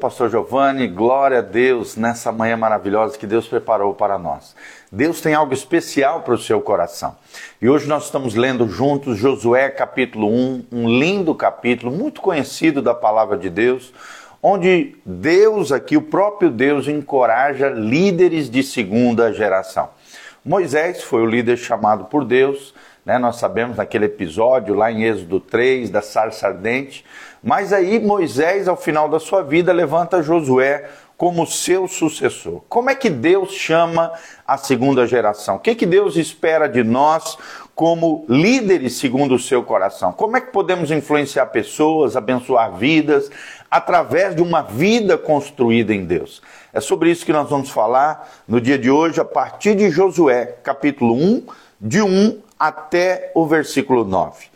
Pastor Giovanni, glória a Deus nessa manhã maravilhosa que Deus preparou para nós. Deus tem algo especial para o seu coração. E hoje nós estamos lendo juntos Josué capítulo 1, um lindo capítulo, muito conhecido da palavra de Deus, onde Deus aqui, o próprio Deus, encoraja líderes de segunda geração. Moisés foi o líder chamado por Deus, né? nós sabemos naquele episódio lá em Êxodo 3, da sarça ardente, mas aí Moisés, ao final da sua vida, levanta Josué como seu sucessor. Como é que Deus chama a segunda geração? O que, que Deus espera de nós como líderes segundo o seu coração? Como é que podemos influenciar pessoas, abençoar vidas através de uma vida construída em Deus? É sobre isso que nós vamos falar no dia de hoje, a partir de Josué, capítulo 1, de 1 até o versículo 9.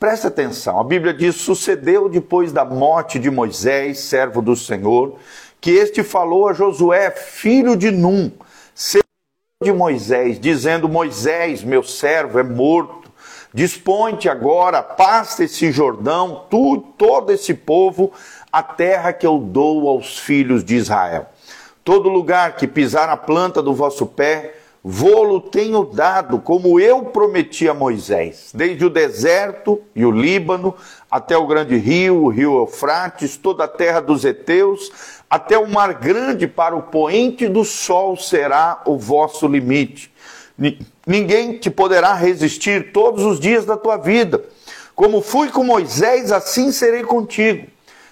Presta atenção, a Bíblia diz: sucedeu depois da morte de Moisés, servo do Senhor, que este falou a Josué, filho de Num, servo de Moisés, dizendo: Moisés, meu servo, é morto. Dispõe-te agora, pasta esse Jordão, tu todo esse povo, a terra que eu dou aos filhos de Israel. Todo lugar que pisar a planta do vosso pé, Vou-lo tenho dado, como eu prometi a Moisés, desde o deserto e o Líbano, até o grande rio, o rio Eufrates, toda a terra dos heteus, até o mar grande para o poente do sol será o vosso limite. Ninguém te poderá resistir todos os dias da tua vida. Como fui com Moisés, assim serei contigo.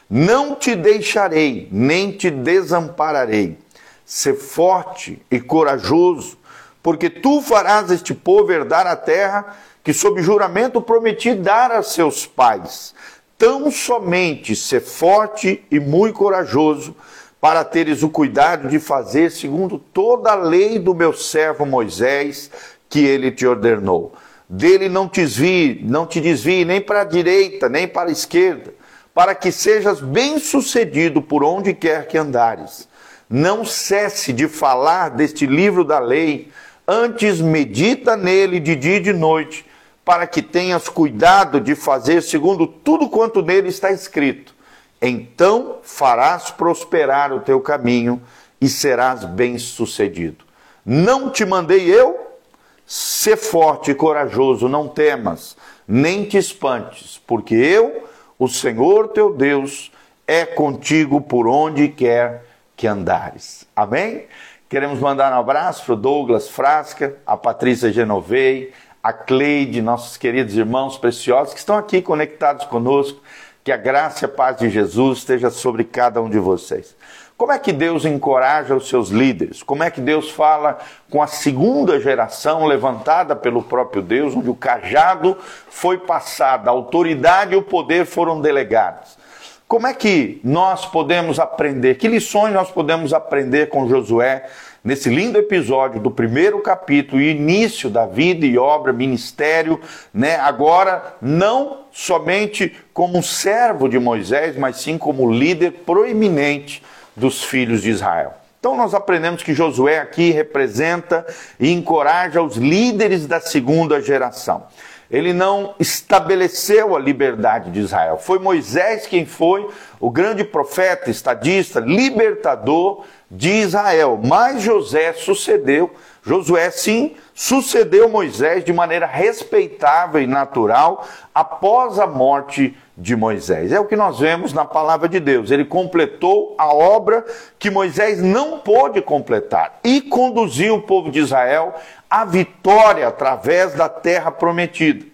Não te deixarei, nem te desampararei. Ser forte e corajoso porque tu farás este povo herdar a terra que, sob juramento, prometi dar a seus pais. Tão somente ser forte e muito corajoso, para teres o cuidado de fazer segundo toda a lei do meu servo Moisés, que ele te ordenou. Dele não te desvie, não te desvie nem para a direita, nem para a esquerda, para que sejas bem-sucedido por onde quer que andares. Não cesse de falar deste livro da lei, Antes medita nele de dia e de noite, para que tenhas cuidado de fazer segundo tudo quanto nele está escrito. Então farás prosperar o teu caminho e serás bem-sucedido. Não te mandei eu? Sê forte e corajoso, não temas, nem te espantes, porque eu, o Senhor teu Deus, é contigo por onde quer que andares. Amém? Queremos mandar um abraço para o Douglas Frasca, a Patrícia Genovei, a Cleide, nossos queridos irmãos preciosos que estão aqui conectados conosco. Que a graça e a paz de Jesus esteja sobre cada um de vocês. Como é que Deus encoraja os seus líderes? Como é que Deus fala com a segunda geração levantada pelo próprio Deus, onde o cajado foi passado, a autoridade e o poder foram delegados? Como é que nós podemos aprender? Que lições nós podemos aprender com Josué nesse lindo episódio do primeiro capítulo, início da vida e obra, ministério, né? Agora não somente como servo de Moisés, mas sim como líder proeminente dos filhos de Israel. Então nós aprendemos que Josué aqui representa e encoraja os líderes da segunda geração ele não estabeleceu a liberdade de Israel. Foi Moisés quem foi o grande profeta, estadista, libertador de Israel. Mas José sucedeu, Josué sim, sucedeu Moisés de maneira respeitável e natural após a morte de Moisés. É o que nós vemos na palavra de Deus. Ele completou a obra que Moisés não pôde completar e conduziu o povo de Israel à vitória através da terra prometida.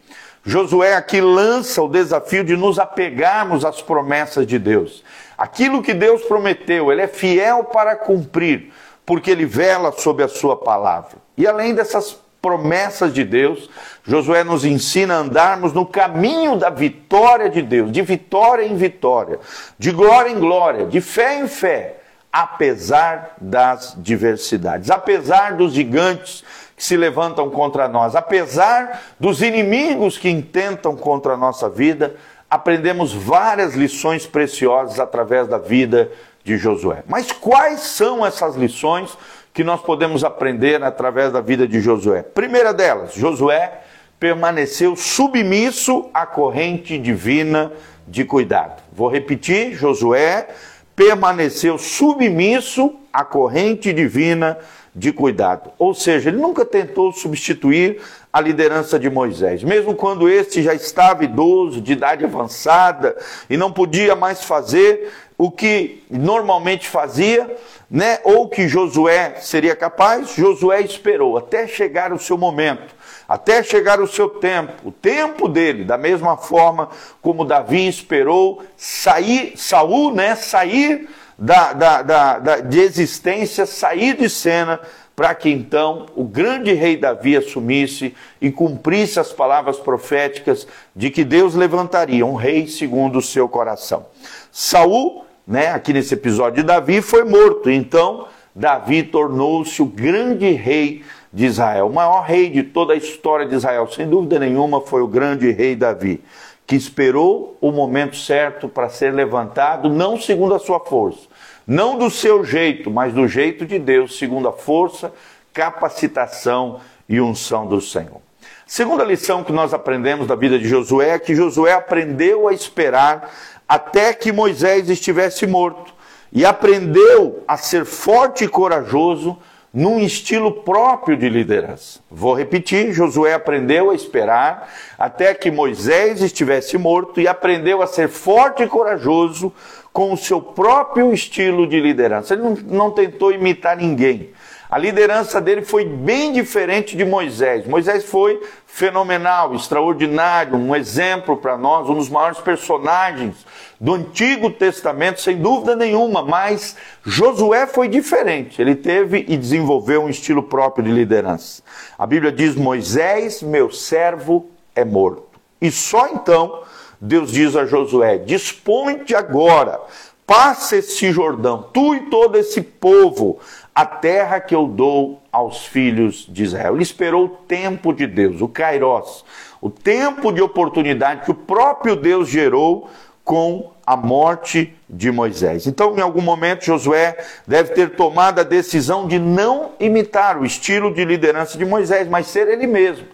Josué aqui lança o desafio de nos apegarmos às promessas de Deus. Aquilo que Deus prometeu, ele é fiel para cumprir, porque ele vela sobre a sua palavra. E além dessas promessas de Deus, Josué nos ensina a andarmos no caminho da vitória de Deus, de vitória em vitória, de glória em glória, de fé em fé, apesar das diversidades, apesar dos gigantes que se levantam contra nós, apesar dos inimigos que intentam contra a nossa vida, aprendemos várias lições preciosas através da vida de Josué. Mas quais são essas lições que nós podemos aprender através da vida de Josué. Primeira delas, Josué permaneceu submisso à corrente divina de cuidado. Vou repetir: Josué permaneceu submisso à corrente divina de cuidado. Ou seja, ele nunca tentou substituir a liderança de Moisés, mesmo quando este já estava idoso, de idade avançada e não podia mais fazer o que normalmente fazia, né? Ou que Josué seria capaz, Josué esperou até chegar o seu momento, até chegar o seu tempo, o tempo dele, da mesma forma como Davi esperou sair, Saul, né? Sair da, da, da, da de existência, sair de cena para que então o grande rei Davi assumisse e cumprisse as palavras proféticas de que Deus levantaria um rei segundo o seu coração. Saul, né, aqui nesse episódio de Davi, foi morto. Então, Davi tornou-se o grande rei de Israel, o maior rei de toda a história de Israel, sem dúvida nenhuma, foi o grande rei Davi, que esperou o momento certo para ser levantado, não segundo a sua força, não do seu jeito, mas do jeito de Deus, segundo a força, capacitação e unção do Senhor. Segunda lição que nós aprendemos da vida de Josué é que Josué aprendeu a esperar até que Moisés estivesse morto e aprendeu a ser forte e corajoso num estilo próprio de liderança. Vou repetir: Josué aprendeu a esperar até que Moisés estivesse morto e aprendeu a ser forte e corajoso com o seu próprio estilo de liderança. Ele não, não tentou imitar ninguém. A liderança dele foi bem diferente de Moisés. Moisés foi fenomenal, extraordinário, um exemplo para nós, um dos maiores personagens do Antigo Testamento, sem dúvida nenhuma, mas Josué foi diferente. Ele teve e desenvolveu um estilo próprio de liderança. A Bíblia diz: Moisés, meu servo, é morto. E só então Deus diz a Josué: Dispõe-te agora, passa esse Jordão, tu e todo esse povo, a terra que eu dou aos filhos de Israel. Ele esperou o tempo de Deus, o Kairos, o tempo de oportunidade que o próprio Deus gerou com a morte de Moisés. Então, em algum momento, Josué deve ter tomado a decisão de não imitar o estilo de liderança de Moisés, mas ser ele mesmo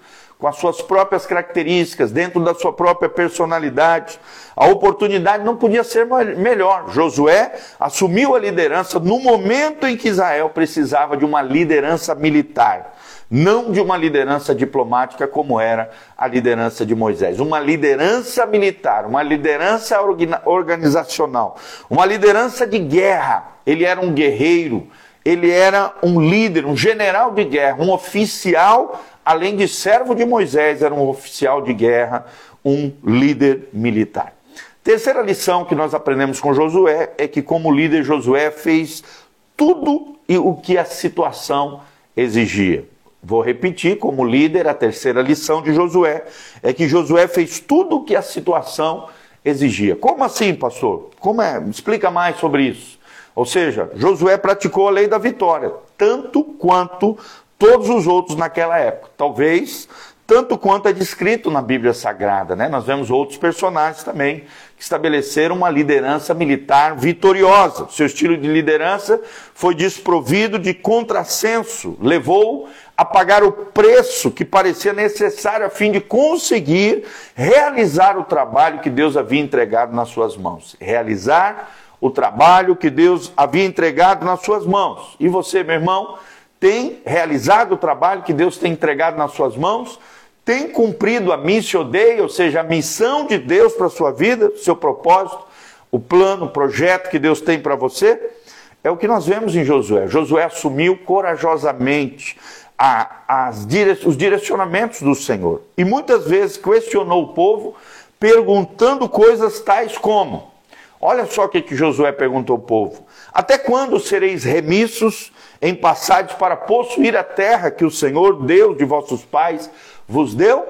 com as suas próprias características, dentro da sua própria personalidade. A oportunidade não podia ser melhor. Josué assumiu a liderança no momento em que Israel precisava de uma liderança militar, não de uma liderança diplomática como era a liderança de Moisés. Uma liderança militar, uma liderança organizacional, uma liderança de guerra. Ele era um guerreiro, ele era um líder, um general de guerra, um oficial além de servo de Moisés, era um oficial de guerra, um líder militar. Terceira lição que nós aprendemos com Josué é que, como líder, Josué fez tudo o que a situação exigia. Vou repetir, como líder, a terceira lição de Josué é que Josué fez tudo o que a situação exigia. Como assim, pastor? Como é? Explica mais sobre isso. Ou seja, Josué praticou a lei da vitória, tanto quanto todos os outros naquela época. Talvez tanto quanto é descrito na Bíblia Sagrada, né? Nós vemos outros personagens também que estabeleceram uma liderança militar vitoriosa. Seu estilo de liderança foi desprovido de contrassenso, levou a pagar o preço que parecia necessário a fim de conseguir realizar o trabalho que Deus havia entregado nas suas mãos. Realizar o trabalho que Deus havia entregado nas suas mãos. E você, meu irmão, tem realizado o trabalho que Deus tem entregado nas suas mãos, tem cumprido a missão dei, ou seja, a missão de Deus para a sua vida, seu propósito, o plano, o projeto que Deus tem para você? É o que nós vemos em Josué. Josué assumiu corajosamente a, as, os direcionamentos do Senhor e muitas vezes questionou o povo, perguntando coisas tais como: Olha só o que, que Josué perguntou ao povo: Até quando sereis remissos em passagens para possuir a terra que o Senhor, Deus de vossos pais, vos deu?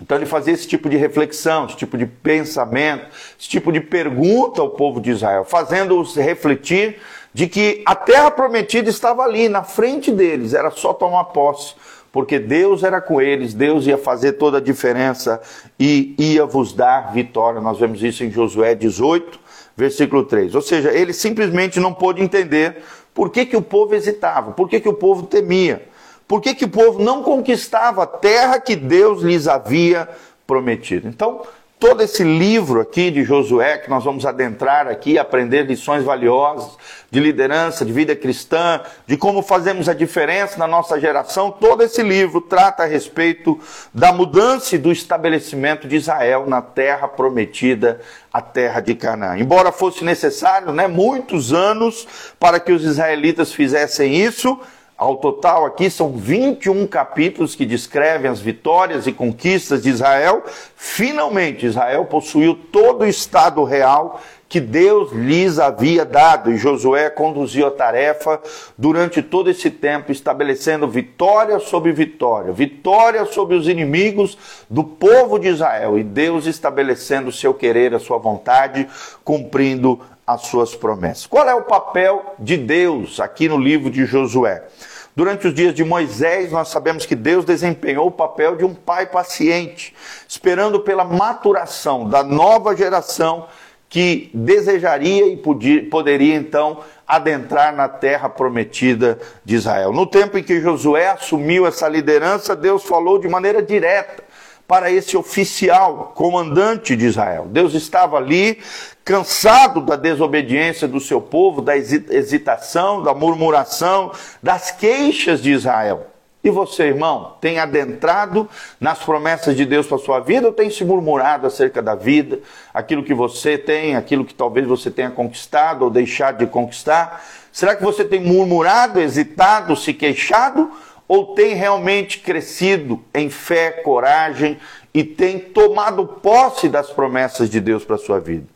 Então ele fazia esse tipo de reflexão, esse tipo de pensamento, esse tipo de pergunta ao povo de Israel, fazendo-os refletir de que a terra prometida estava ali, na frente deles, era só tomar posse, porque Deus era com eles, Deus ia fazer toda a diferença e ia vos dar vitória. Nós vemos isso em Josué 18, versículo 3. Ou seja, ele simplesmente não pôde entender por que, que o povo hesitava? Por que, que o povo temia? Por que, que o povo não conquistava a terra que Deus lhes havia prometido? Então, todo esse livro aqui de Josué, que nós vamos adentrar aqui, aprender lições valiosas de liderança, de vida cristã, de como fazemos a diferença na nossa geração, todo esse livro trata a respeito da mudança e do estabelecimento de Israel na terra prometida, a terra de Canaã. Embora fosse necessário né, muitos anos para que os israelitas fizessem isso, ao total, aqui são 21 capítulos que descrevem as vitórias e conquistas de Israel. Finalmente, Israel possuiu todo o estado real que Deus lhes havia dado, e Josué conduziu a tarefa durante todo esse tempo, estabelecendo vitória sobre vitória, vitória sobre os inimigos do povo de Israel, e Deus estabelecendo o seu querer, a sua vontade, cumprindo as suas promessas. Qual é o papel de Deus aqui no livro de Josué? Durante os dias de Moisés, nós sabemos que Deus desempenhou o papel de um pai paciente, esperando pela maturação da nova geração que desejaria e podia, poderia então adentrar na terra prometida de Israel. No tempo em que Josué assumiu essa liderança, Deus falou de maneira direta para esse oficial, comandante de Israel. Deus estava ali, cansado da desobediência do seu povo, da hesitação, da murmuração, das queixas de Israel. E você, irmão, tem adentrado nas promessas de Deus para a sua vida ou tem se murmurado acerca da vida, aquilo que você tem, aquilo que talvez você tenha conquistado ou deixado de conquistar? Será que você tem murmurado, hesitado, se queixado? Ou tem realmente crescido em fé, coragem e tem tomado posse das promessas de Deus para a sua vida?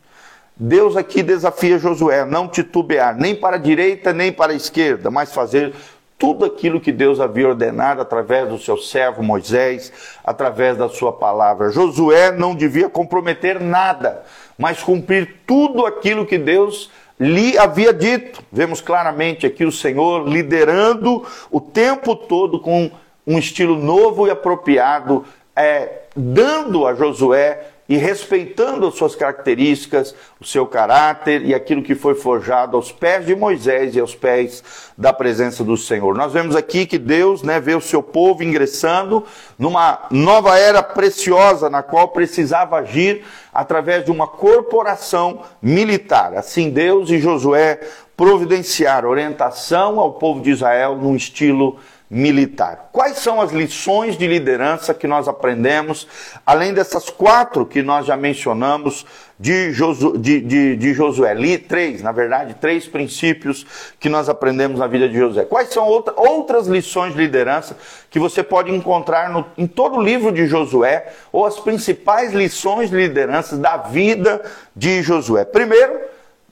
Deus aqui desafia Josué a não titubear nem para a direita nem para a esquerda, mas fazer tudo aquilo que Deus havia ordenado através do seu servo Moisés, através da sua palavra. Josué não devia comprometer nada, mas cumprir tudo aquilo que Deus lhe havia dito. Vemos claramente aqui o Senhor liderando o tempo todo com um estilo novo e apropriado, é, dando a Josué e respeitando as suas características, o seu caráter e aquilo que foi forjado aos pés de Moisés e aos pés da presença do Senhor. Nós vemos aqui que Deus né, vê o seu povo ingressando numa nova era preciosa na qual precisava agir através de uma corporação militar. Assim, Deus e Josué providenciaram orientação ao povo de Israel num estilo militar militar. Quais são as lições de liderança que nós aprendemos, além dessas quatro que nós já mencionamos de, Josu, de, de, de Josué? Li três, na verdade, três princípios que nós aprendemos na vida de Josué. Quais são outra, outras lições de liderança que você pode encontrar no, em todo o livro de Josué, ou as principais lições de liderança da vida de Josué? Primeiro,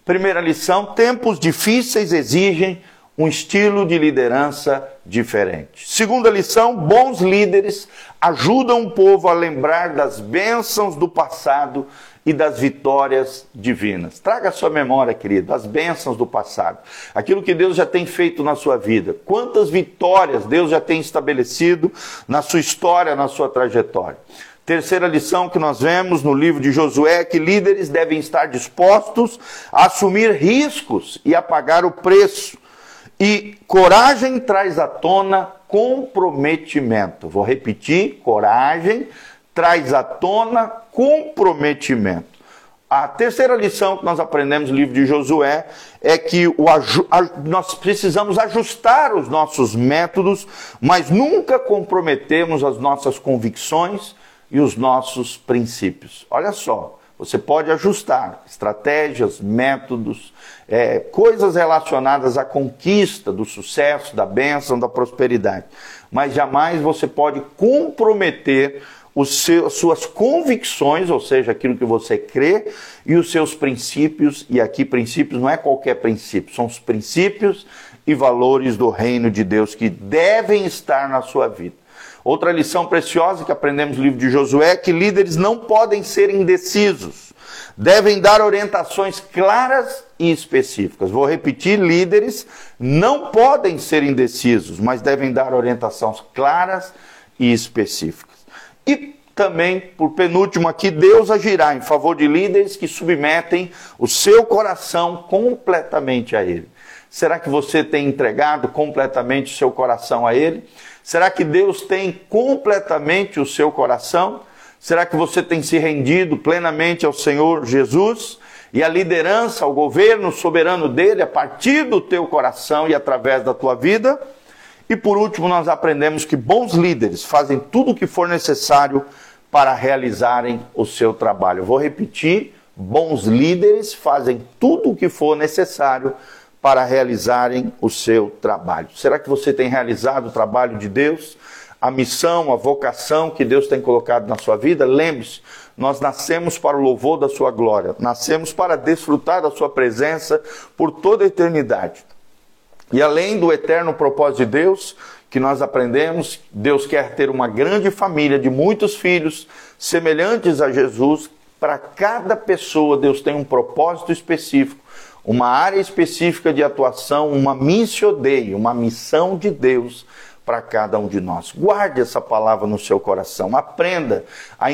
primeira lição: tempos difíceis exigem um estilo de liderança diferente. Segunda lição: bons líderes ajudam o povo a lembrar das bênçãos do passado e das vitórias divinas. Traga a sua memória, querido, as bênçãos do passado, aquilo que Deus já tem feito na sua vida, quantas vitórias Deus já tem estabelecido na sua história, na sua trajetória. Terceira lição que nós vemos no livro de Josué é que líderes devem estar dispostos a assumir riscos e a pagar o preço e coragem traz à tona comprometimento. Vou repetir: coragem traz à tona comprometimento. A terceira lição que nós aprendemos no livro de Josué é que o, nós precisamos ajustar os nossos métodos, mas nunca comprometemos as nossas convicções e os nossos princípios. Olha só, você pode ajustar estratégias, métodos, é, coisas relacionadas à conquista do sucesso, da bênção, da prosperidade. Mas jamais você pode comprometer os suas convicções, ou seja, aquilo que você crê, e os seus princípios. E aqui, princípios não é qualquer princípio, são os princípios e valores do reino de Deus que devem estar na sua vida. Outra lição preciosa que aprendemos no livro de Josué é que líderes não podem ser indecisos. Devem dar orientações claras e específicas. Vou repetir: líderes não podem ser indecisos, mas devem dar orientações claras e específicas. E também, por penúltimo aqui, Deus agirá em favor de líderes que submetem o seu coração completamente a Ele. Será que você tem entregado completamente o seu coração a Ele? Será que Deus tem completamente o seu coração? Será que você tem se rendido plenamente ao Senhor Jesus e à liderança, ao governo soberano dele a partir do teu coração e através da tua vida? E por último, nós aprendemos que bons líderes fazem tudo o que for necessário para realizarem o seu trabalho. Vou repetir: bons líderes fazem tudo o que for necessário para realizarem o seu trabalho. Será que você tem realizado o trabalho de Deus? A missão, a vocação que Deus tem colocado na sua vida? Lembre-se, nós nascemos para o louvor da sua glória, nascemos para desfrutar da sua presença por toda a eternidade. E além do eterno propósito de Deus, que nós aprendemos, Deus quer ter uma grande família de muitos filhos semelhantes a Jesus. Para cada pessoa, Deus tem um propósito específico, uma área específica de atuação, uma missio Dei, uma missão de Deus para cada um de nós. Guarde essa palavra no seu coração. Aprenda a,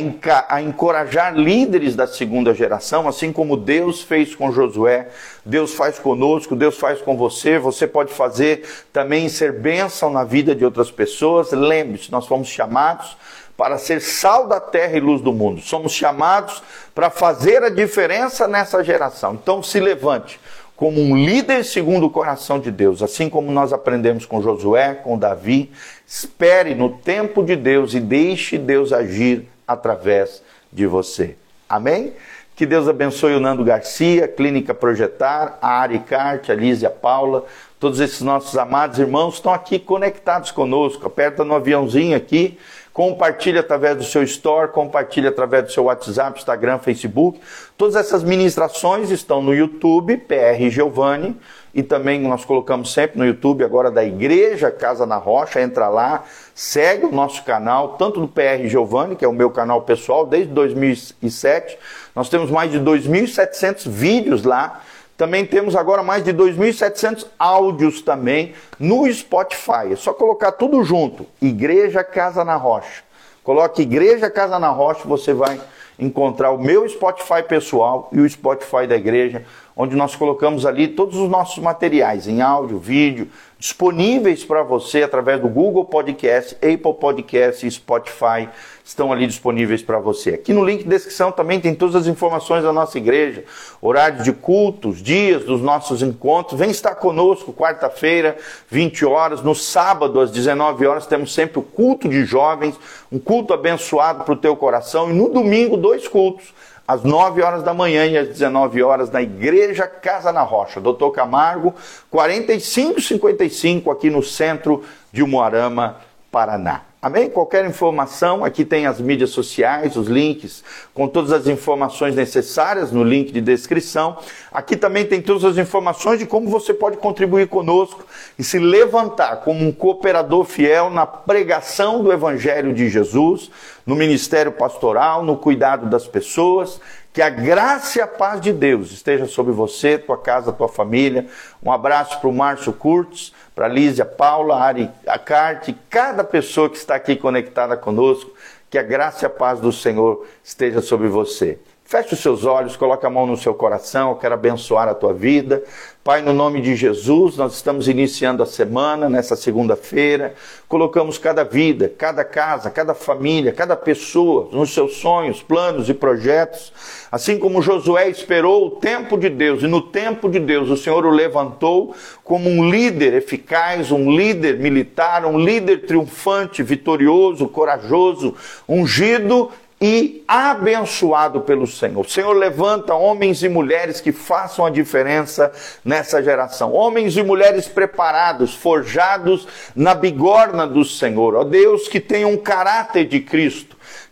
a, encorajar líderes da segunda geração, assim como Deus fez com Josué, Deus faz conosco, Deus faz com você. Você pode fazer também ser bênção na vida de outras pessoas. Lembre-se, nós fomos chamados para ser sal da terra e luz do mundo. Somos chamados para fazer a diferença nessa geração. Então se levante como um líder segundo o coração de Deus, assim como nós aprendemos com Josué, com Davi. Espere no tempo de Deus e deixe Deus agir através de você. Amém? Que Deus abençoe o Nando Garcia, Clínica Projetar, a Ari Carte, a Lízia Paula, todos esses nossos amados irmãos estão aqui conectados conosco. Aperta no aviãozinho aqui compartilhe através do seu store, compartilhe através do seu WhatsApp, Instagram, Facebook. Todas essas ministrações estão no YouTube, PR Giovanni, e também nós colocamos sempre no YouTube agora da Igreja Casa na Rocha, entra lá, segue o nosso canal, tanto do PR Giovanni, que é o meu canal pessoal, desde 2007. Nós temos mais de 2.700 vídeos lá também temos agora mais de 2.700 áudios também no Spotify. É só colocar tudo junto. Igreja Casa na Rocha. Coloque Igreja Casa na Rocha, você vai encontrar o meu Spotify pessoal e o Spotify da igreja, onde nós colocamos ali todos os nossos materiais em áudio, vídeo, disponíveis para você através do Google Podcast, Apple Podcast Spotify estão ali disponíveis para você. Aqui no link de descrição também tem todas as informações da nossa igreja, horários de cultos, dias dos nossos encontros. Vem estar conosco quarta-feira, 20 horas, no sábado às 19 horas temos sempre o culto de jovens, um culto abençoado para o teu coração e no domingo dois cultos às 9 horas da manhã e às 19 horas na Igreja Casa na Rocha, Doutor Camargo, 4555, aqui no centro de Umuarama, Paraná. Amém? Qualquer informação, aqui tem as mídias sociais, os links com todas as informações necessárias no link de descrição. Aqui também tem todas as informações de como você pode contribuir conosco e se levantar como um cooperador fiel na pregação do Evangelho de Jesus, no ministério pastoral, no cuidado das pessoas. Que a graça e a paz de Deus esteja sobre você, tua casa, tua família. Um abraço para o Márcio Curtis para Lísia, Paula, Ari, Acarte, cada pessoa que está aqui conectada conosco, que a graça e a paz do Senhor esteja sobre você. Feche os seus olhos, coloque a mão no seu coração, eu quero abençoar a tua vida. Pai, no nome de Jesus, nós estamos iniciando a semana, nessa segunda-feira. Colocamos cada vida, cada casa, cada família, cada pessoa nos seus sonhos, planos e projetos. Assim como Josué esperou o tempo de Deus, e no tempo de Deus o Senhor o levantou como um líder eficaz, um líder militar, um líder triunfante, vitorioso, corajoso, ungido e abençoado pelo Senhor. O Senhor levanta homens e mulheres que façam a diferença nessa geração. Homens e mulheres preparados, forjados na bigorna do Senhor. Ó Deus, que tenham um caráter de Cristo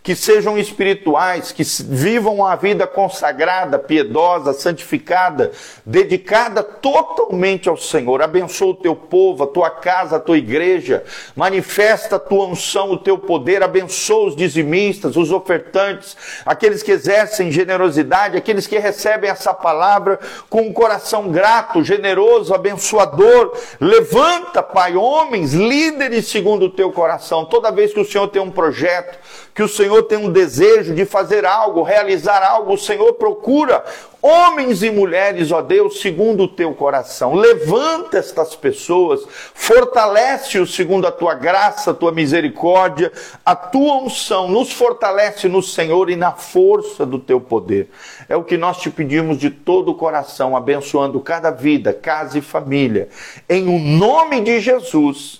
que sejam espirituais, que vivam a vida consagrada, piedosa, santificada, dedicada totalmente ao Senhor. Abençoa o teu povo, a tua casa, a tua igreja. Manifesta a tua unção, o teu poder. Abençoa os dizimistas, os ofertantes, aqueles que exercem generosidade, aqueles que recebem essa palavra com um coração grato, generoso, abençoador. Levanta, Pai, homens, líderes segundo o teu coração. Toda vez que o Senhor tem um projeto, que o Senhor tem um desejo de fazer algo, realizar algo, o Senhor procura homens e mulheres, ó Deus, segundo o teu coração. Levanta estas pessoas, fortalece-os segundo a tua graça, a tua misericórdia, a tua unção. Nos fortalece no Senhor e na força do teu poder. É o que nós te pedimos de todo o coração, abençoando cada vida, casa e família. Em o nome de Jesus.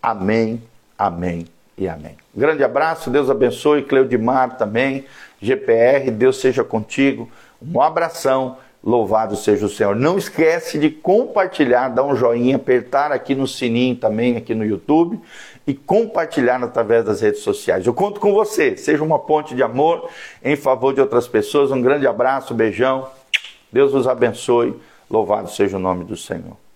Amém, amém e amém. Grande abraço, Deus abençoe, Cleudimar também, GPR, Deus seja contigo. Um abração, louvado seja o Senhor. Não esquece de compartilhar, dar um joinha, apertar aqui no sininho também aqui no YouTube e compartilhar através das redes sociais. Eu conto com você, seja uma ponte de amor em favor de outras pessoas. Um grande abraço, beijão. Deus os abençoe. Louvado seja o nome do Senhor.